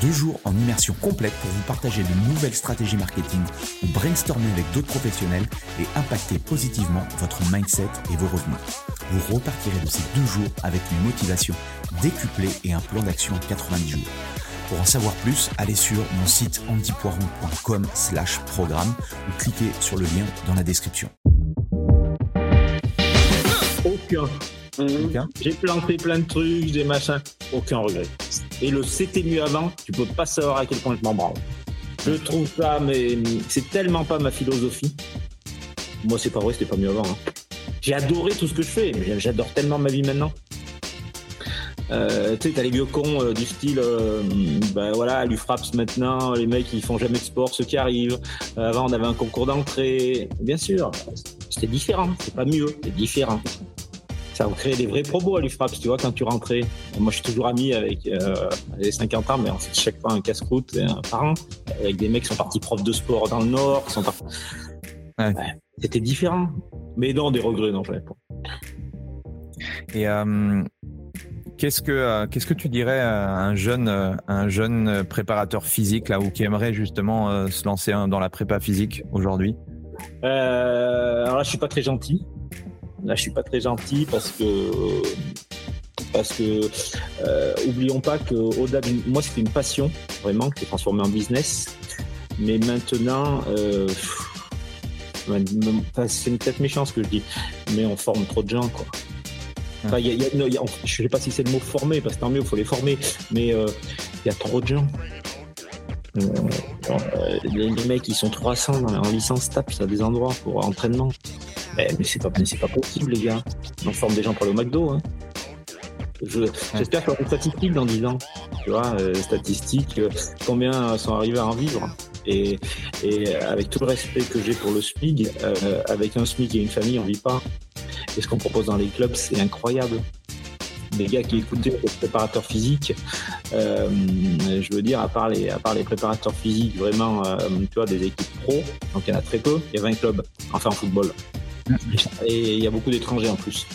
Deux jours en immersion complète pour vous partager de nouvelles stratégies marketing ou brainstormer avec d'autres professionnels et impacter positivement votre mindset et vos revenus. Vous repartirez de ces deux jours avec une motivation décuplée et un plan d'action en 90 jours. Pour en savoir plus, allez sur mon site antipoiron.com slash programme ou cliquez sur le lien dans la description. Aucun. Aucun J'ai planté plein de trucs, des machins. Aucun regret. Et le c'était mieux avant, tu peux pas savoir à quel point je m'en branle. Je trouve ça, mais c'est tellement pas ma philosophie. Moi, c'est pas vrai, c'était pas mieux avant. hein. J'ai adoré tout ce que je fais, mais j'adore tellement ma vie maintenant. Euh, tu sais, t'as les vieux cons euh, du style, euh, ben voilà, lui frappe maintenant, les mecs ils font jamais de sport, ceux qui arrivent. Avant, on avait un concours d'entrée. Bien sûr, c'était différent, c'est pas mieux, c'est différent. Ça vous crée des vrais probos à l'UFRAPS, tu vois, quand tu rentrais. Moi, je suis toujours ami avec euh, les 50 ans, mais on fait chaque fois un casse-croûte euh, par an, avec des mecs qui sont partis profs de sport dans le Nord, qui sont partis... Ouais. Ouais, C'était différent. Mais non, des regrets, non, pas. Et euh, qu'est-ce que euh, qu'est-ce que tu dirais à un jeune un jeune préparateur physique là ou qui aimerait justement euh, se lancer hein, dans la prépa physique aujourd'hui? Alors là, je suis pas très gentil. Là, je suis pas très gentil parce que parce que euh, oublions pas que au-delà d'une, moi c'était une passion vraiment qui est transformée en business. Mais maintenant, euh, c'est peut-être méchant ce que je dis, mais on forme trop de gens quoi. Enfin, y a- il y a- non, il y a- je sais pas si c'est le mot former parce que tant mieux, il faut les former, mais euh, il y a trop de gens. Les, mecs, ils sont 300 en en licence TAPS à des endroits pour entraînement. Mais, mais c'est pas, pas possible, les gars. On forme des gens pour le McDo. Hein. Je- J'espère qu'il y aura des statistiques dans 10 ans. Tu vois, euh, statistiques, euh, combien sont arrivés à en vivre. Et, et avec tout le respect que j'ai pour le SMIC, euh, avec un SMIC et une famille, on vit pas. Et ce qu'on propose dans les clubs, c'est incroyable. Les gars qui écoutaient les préparateurs physiques, euh, je veux dire, à part les, à part les préparateurs physiques, vraiment, euh, tu vois, des équipes pro, donc il y en a très peu, il y a 20 clubs, enfin en football. Et il y a beaucoup d'étrangers en plus.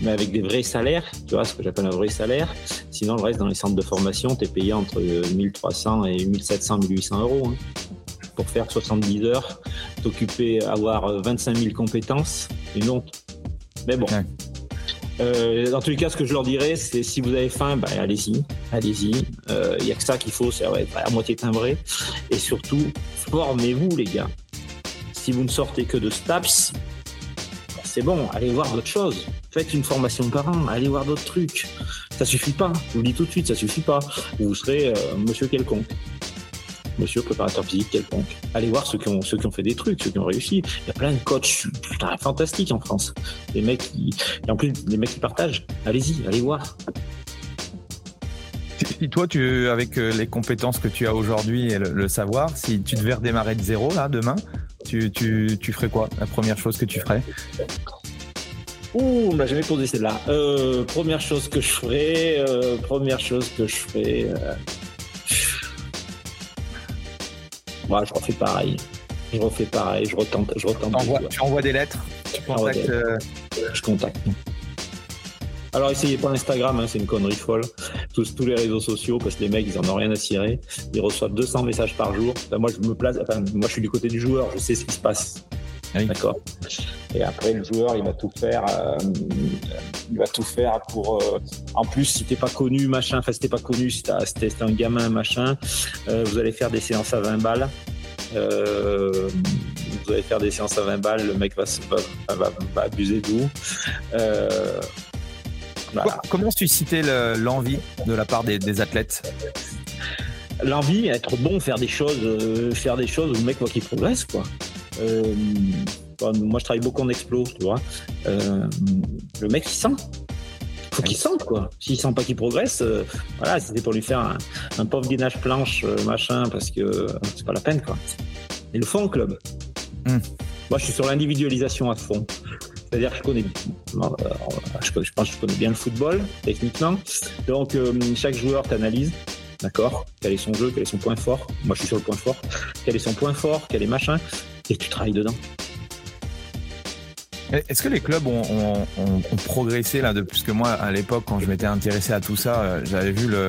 Mais avec des vrais salaires, tu vois, ce que j'appelle un vrai salaire. Sinon, le reste, dans les centres de formation, tu es payé entre euh, 1300 et 1700, 1800 euros. hein, pour faire 70 heures, t'occuper, avoir euh, 25 000 compétences, c'est une honte. Mais bon. Euh, dans tous les cas, ce que je leur dirais, c'est si vous avez faim, bah, allez-y, allez-y. Il n'y a que ça qu'il faut, c'est ouais, à moitié timbré. Et surtout, formez-vous, les gars. Si vous ne sortez que de STAPS, c'est bon, allez voir d'autres choses. Faites une formation par an, allez voir d'autres trucs. Ça suffit pas, je vous le dis tout de suite, ça suffit pas. Vous serez euh, monsieur quelconque. Monsieur préparateur physique quelconque. Allez voir ceux qui, ont, ceux fait des trucs, ceux qui ont réussi. Il y a plein de coachs fantastiques en France. Des mecs qui. Et en plus, des mecs qui partagent. Allez-y, allez voir. Si toi, tu, avec euh, les compétences que tu as aujourd'hui et le, le savoir, si tu devais redémarrer de zéro là demain, tu, tu, tu ferais quoi La première chose que tu ferais Ouh, on m'a jamais posé celle-là. Euh, première chose que je ferais, euh, première chose que je ferais. Euh... Ouais, je refais pareil. Je refais pareil, je retente, je retente. Tu envoies des lettres Tu contactes, euh, je contacte. Alors essayez pas Instagram, hein, c'est une connerie folle. Tous, tous les réseaux sociaux, parce que les mecs, ils en ont rien à cirer. Ils reçoivent 200 messages par jour. Enfin, moi, je me place. Enfin, moi, je suis du côté du joueur. Je sais ce qui se passe. Ah oui. D'accord. Et après, le joueur, il va tout faire. euh, il va tout faire pour. euh, en plus, si t'es pas connu, machin. Enfin, si t'es pas connu, si t'es si un gamin, machin. euh, vous allez faire des séances à 20 balles. Euh, vous allez faire des séances à 20 balles, le mec va, se- va, va, va abuser de vous. Euh, voilà. Comment susciter le- l'envie de la part des, des athlètes? L'envie, être bon, faire des choses, euh, faire des choses où le mec voit qu'il progresse, quoi. Euh, bon, moi, je travaille beaucoup en explo, tu vois. Euh, le mec, il sent. Faut qu'il sente, quoi. S'il sent pas qu'il progresse, voilà, c'était pour lui faire un, un pauvre gainage planche, machin, parce que c'est pas la peine, quoi. Et le fond, club. Hmm. Moi, je suis sur l'individualisation à fond. C'est-à-dire que je connais, je, pense que je connais bien le football, techniquement. Donc, chaque joueur t'analyse. D'accord Quel est son jeu Quel est son point fort Moi, je suis sur le point fort. Quel est son point fort Quel est machin Et tu travailles dedans. Est-ce que les clubs ont, progressé là depuis que moi à l'époque quand je m'étais intéressé à tout ça, euh, j'avais vu le,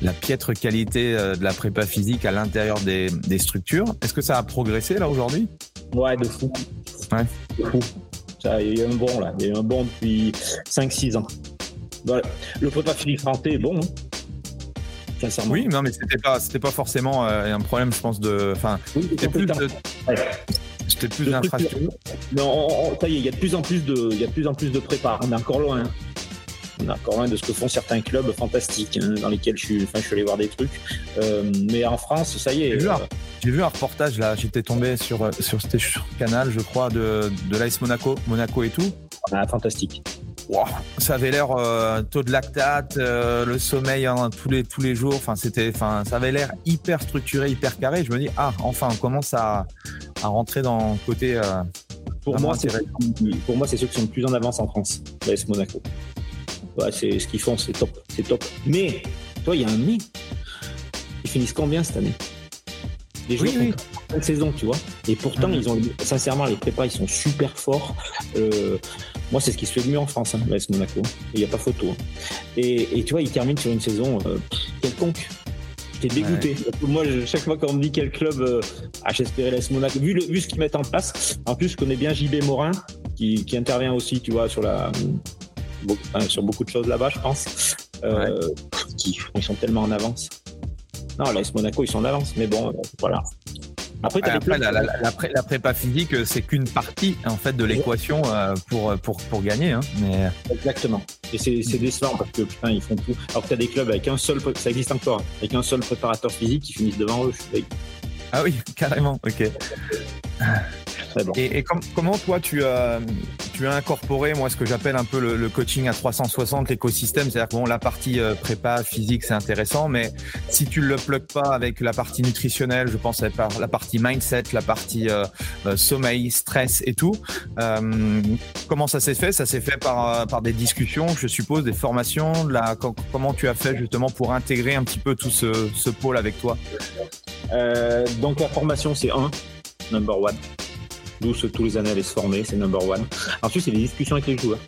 la piètre qualité euh, de la prépa physique à l'intérieur des, structures. Est-ce que ça a progressé là aujourd'hui? Ouais, de fou. Ouais. De fou. Il y a eu un bon là, il y a eu un bon depuis 5-6 ans. Le prépa physique français est bon. Hein. Sincèrement. Oui, non, mais c'était pas, c'était pas forcément euh, un problème, je pense, de. Enfin, c'était plus de, c'était plus. Non, ça y est, il y a de plus en plus de, il y a de plus en plus de prépa. On est encore loin. Hein. On est encore loin de ce que font certains clubs fantastiques hein, dans lesquels je suis, enfin, je suis allé voir des trucs. Euh, mais en France, ça y est. J'ai vu, un, reportage là. J'étais tombé sur sur, sur Canal, je crois, de de l'AS Monaco, Monaco et tout. Ah, fantastique ça avait l'air euh, taux de lactate, euh, le sommeil hein, tous les tous les jours. Enfin, c'était, enfin, ça avait l'air hyper structuré, hyper carré. Je me dis ah, enfin, on commence à, à rentrer dans le côté. Euh, pour moi, c'est pour moi, c'est ceux qui sont le plus en avance en France, l'AS Monaco. Ouais, c'est ce qu'ils font, c'est top, c'est top. Mais, toi, il y a un mais. Ils finissent combien cette année? Les joueurs oui, oui. saison, tu vois. Et pourtant, mhm. ils ont sincèrement les prépas, ils sont super forts. Euh, moi, c'est ce qui se fait le mieux en France, hein, l'AS Monaco. Il n'y a pas photo. Hein. Et, tu vois, il termine sur une saison euh, quelconque. J'étais dégoûté. Moi, chaque fois qu'on me dit quel club euh, ah, j'espérais l'AS Monaco, vu, vu ce qu'ils mettent en place, en plus, je connais bien JB Morin, qui, intervient aussi, tu vois, sur, la, sur beaucoup de choses là-bas, je pense. Euh, ils sont tellement en avance. Non, l'AS Monaco, ils sont en avance, mais bon, euh, voilà. Après, la, prépa physique, euh, c'est qu'une partie en fait de l'équation euh, pour, pour, pour gagner. Hein, mais... Exactement. Et c'est décevant parce que putain, ils font tout. Alors que tu as des clubs avec un seul, ça existe encore, avec un seul préparateur physique qui finissent devant eux. Ah oui, carrément, ok. Et, comment toi tu as, tu as incorporé moi ce que j'appelle un peu le, coaching à 360, l'écosystème, c'est-à-dire que bon la partie euh, prépa physique c'est intéressant, mais si tu le plugues pas avec la partie nutritionnelle, je pense à la partie mindset, la partie euh, euh, sommeil, stress et tout, comment ça s'est fait? Ça s'est fait par par des discussions, je suppose, des formations. Comment tu as fait justement pour intégrer un petit peu tout ce, ce pôle avec toi? Donc la formation c'est un number one d'où tous les années aller se former, c'est number one. Ensuite, c'est les discussions avec les joueurs.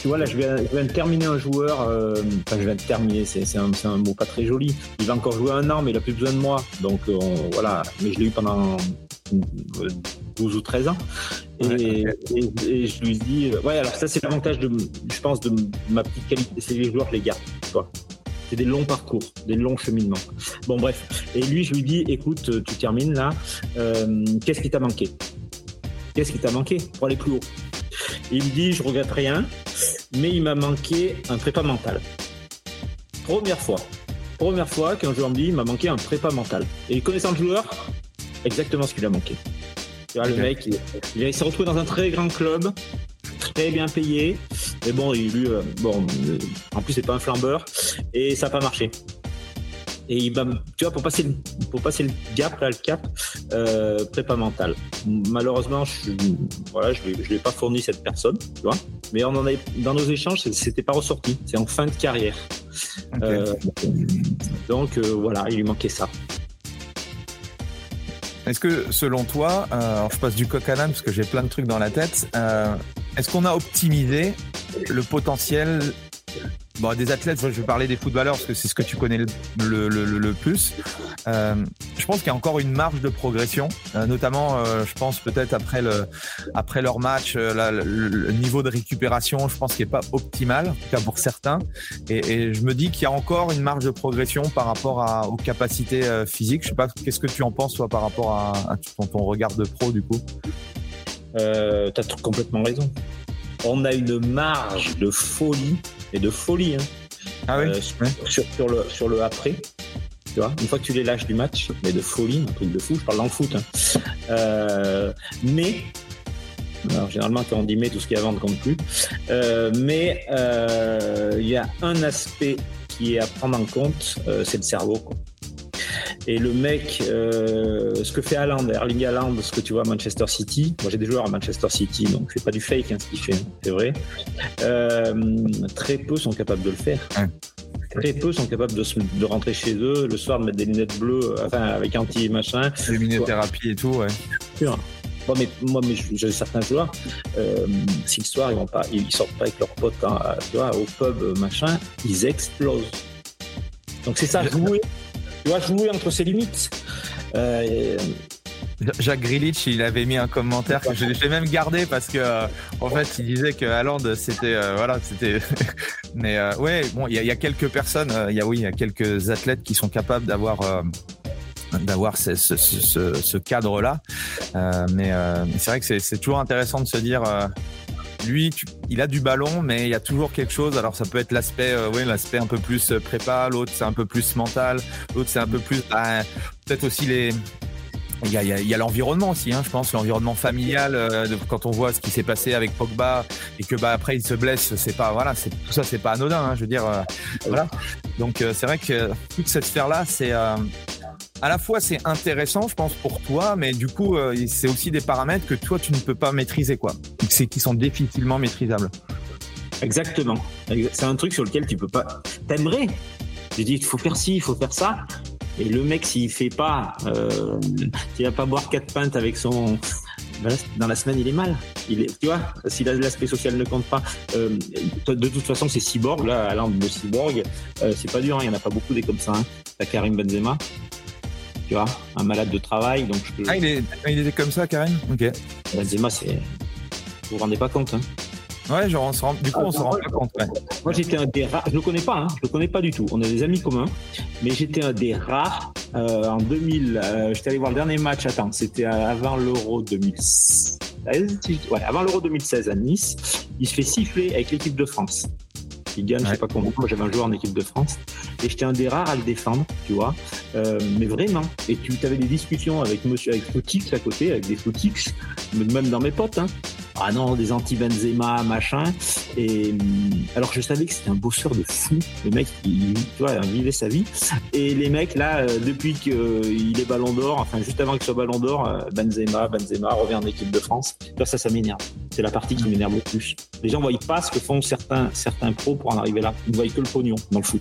Tu vois, là, je viens, de terminer un joueur, euh, enfin, je viens de terminer, c'est un, un, mot pas très joli. Il va encore jouer un an, mais il a plus besoin de moi. Donc, euh, voilà, mais je l'ai eu pendant 12 ou 13 ans. Et, je lui dis, euh, ouais, alors ça, c'est l'avantage, de, je pense, de ma petite qualité, c'est les joueurs, les gars. Tu c'est des longs parcours, des longs cheminements. Bon, bref. Et lui, je lui dis, écoute, tu termines là, euh, qu'est-ce qui t'a manqué? Qu'est-ce qui t'a manqué pour aller plus haut Il me dit, je regrette rien, mais il m'a manqué un prépa mental. Première fois. Première fois qu'un joueur me dit, il m'a manqué un prépa mental. Et connaissant le joueur, exactement ce qu'il a manqué. Tu vois, le mec, il s'est retrouvé dans un très grand club, très bien payé. Mais bon, il, lui, euh, bon, euh, en plus, c'est pas un flambeur. Et ça n'a pas marché. Et il tu vois, pour passer le, pour passer le gap, là, le cap, euh, prépa mental. Malheureusement, je, voilà, je l'ai pas fourni cette personne, tu vois. Mais on en avait, dans nos échanges, c'était pas ressorti. C'est en fin de carrière. donc, voilà, il lui manquait ça. Est-ce que selon toi, alors je passe du coq à l'âne parce que j'ai plein de trucs dans la tête, est-ce qu'on a optimisé le potentiel bon, des athlètes Je vais parler des footballeurs parce que c'est ce que tu connais le, plus. Euh, je pense qu'il y a encore une marge de progression, euh, notamment, euh, je pense peut-être après le après leur match, le, niveau de récupération, je pense qu'il n'est pas optimal, en tout cas pour certains. Et, je me dis qu'il y a encore une marge de progression par rapport aux capacités physiques. Je sais pas, qu'est-ce que tu en penses toi par rapport à, ton, ton regard de pro du coup? Euh, tu as complètement raison. On a une marge de folie, et de folie, hein, ah oui, euh, sur, le, sur le après. Tu vois, une fois que tu les lâches du match, mais de folie, un truc de fou, je parle dans le foot. Hein. Euh, mais, généralement, quand on dit mais, tout ce qui est avant ne compte plus. mais il y a un aspect qui est à prendre en compte, c'est le cerveau. Et le mec, euh, ce que fait Haaland, Erling Haaland, ce que tu vois à Manchester City, moi j'ai des joueurs à Manchester City, donc c'est pas du fake hein, ce qu'il fait, c'est vrai. Euh, très peu sont capables de le faire. Très peu sont capables de, de, rentrer chez eux le soir, de mettre des lunettes bleues, enfin avec anti-machin. Lumiноthérapie et tout, ouais. Sûr. Bon, mais moi, mais j'ai certains joueurs, euh, si le soir ils vont pas, ils sortent pas avec leurs potes, hein, tu vois, au pub, machin, ils explosent. Donc c'est ça, jouer tu vois, jouer entre ses limites. Euh, Jacques Grilich, il avait mis un commentaire que j'ai même gardé parce que euh, en fait, il disait que Haaland, c'était euh, voilà, c'était. Mais ouais, bon, il y, a quelques personnes, il y a oui, il y a quelques athlètes qui sont capables d'avoir d'avoir ce, cadre-là. mais, mais c'est vrai que c'est toujours intéressant de se dire lui, il a du ballon, mais il y a toujours quelque chose. Alors ça peut être l'aspect, euh, oui, l'aspect un peu plus euh, prépa, l'autre c'est un peu plus mental, l'autre c'est un peu plus, bah, peut-être aussi les. Il y a, y a l'environnement aussi, hein, je pense, l'environnement familial. Euh, quand on voit ce qui s'est passé avec Pogba et que bah après il se blesse, c'est pas voilà, c'est tout ça, c'est pas anodin. Hein, je veux dire, voilà. Donc c'est vrai que toute cette sphère là, c'est à la fois c'est intéressant, je pense, pour toi, mais du coup, euh, c'est aussi des paramètres que toi, tu ne peux pas maîtriser, quoi. C'est qui sont difficilement maîtrisables. Exactement. C'est un truc sur lequel tu peux pas. T'aimerais. Tu dis, il faut faire ci, il faut faire ça. Et le mec, s'il fait pas, euh, s'il va pas boire quatre pintes avec son, dans la semaine, il est mal. Il est, tu vois, si l'aspect social ne compte pas, euh, de toute façon, c'est cyborg. Là, à de cyborg, euh, c'est pas dur. Hein, il y en a pas beaucoup des comme ça. Hein. T'as Karim Benzema, tu vois, un malade de travail. Donc je Ah, il, est, il était comme ça, Karim Ok. Benzema, c'est. Vous vous rendez pas compte, hein Ouais, genre on se rend... du coup, on se rend pas compte. Moi, j'étais un des rares. Je le connais pas, hein. je le connais pas du tout. On a des amis communs, mais j'étais un des rares. Euh, en 2000, euh, j'étais allé voir le dernier match. Attends, c'était avant l'Euro 2016. Ouais, avant l'Euro 2016 à Nice. Il se fait siffler avec l'équipe de France il gagne, je sais pas comment. Moi, j'avais un joueur en équipe de France et j'étais un des rares à le défendre, tu vois. Euh, mais vraiment. Et tu avais des discussions avec monsieur, avec Footix à côté, avec des Footix, même dans mes potes, hein ah non, des anti-Benzema, machin. Et alors je savais que c'était un bosseur de fou. Le mec, il, tu vois, vivait sa vie. Et les mecs, là, euh, depuis qu'il euh, est ballon d'or, enfin juste avant qu'il soit ballon d'or, euh, Benzema, Benzema revient en équipe de France. Ça, ça m'énerve. C'est la partie qui m'énerve le plus. Les gens ne voient pas ce que font certains, certains pros pour en arriver là. Ils ne voient que le pognon dans le foot.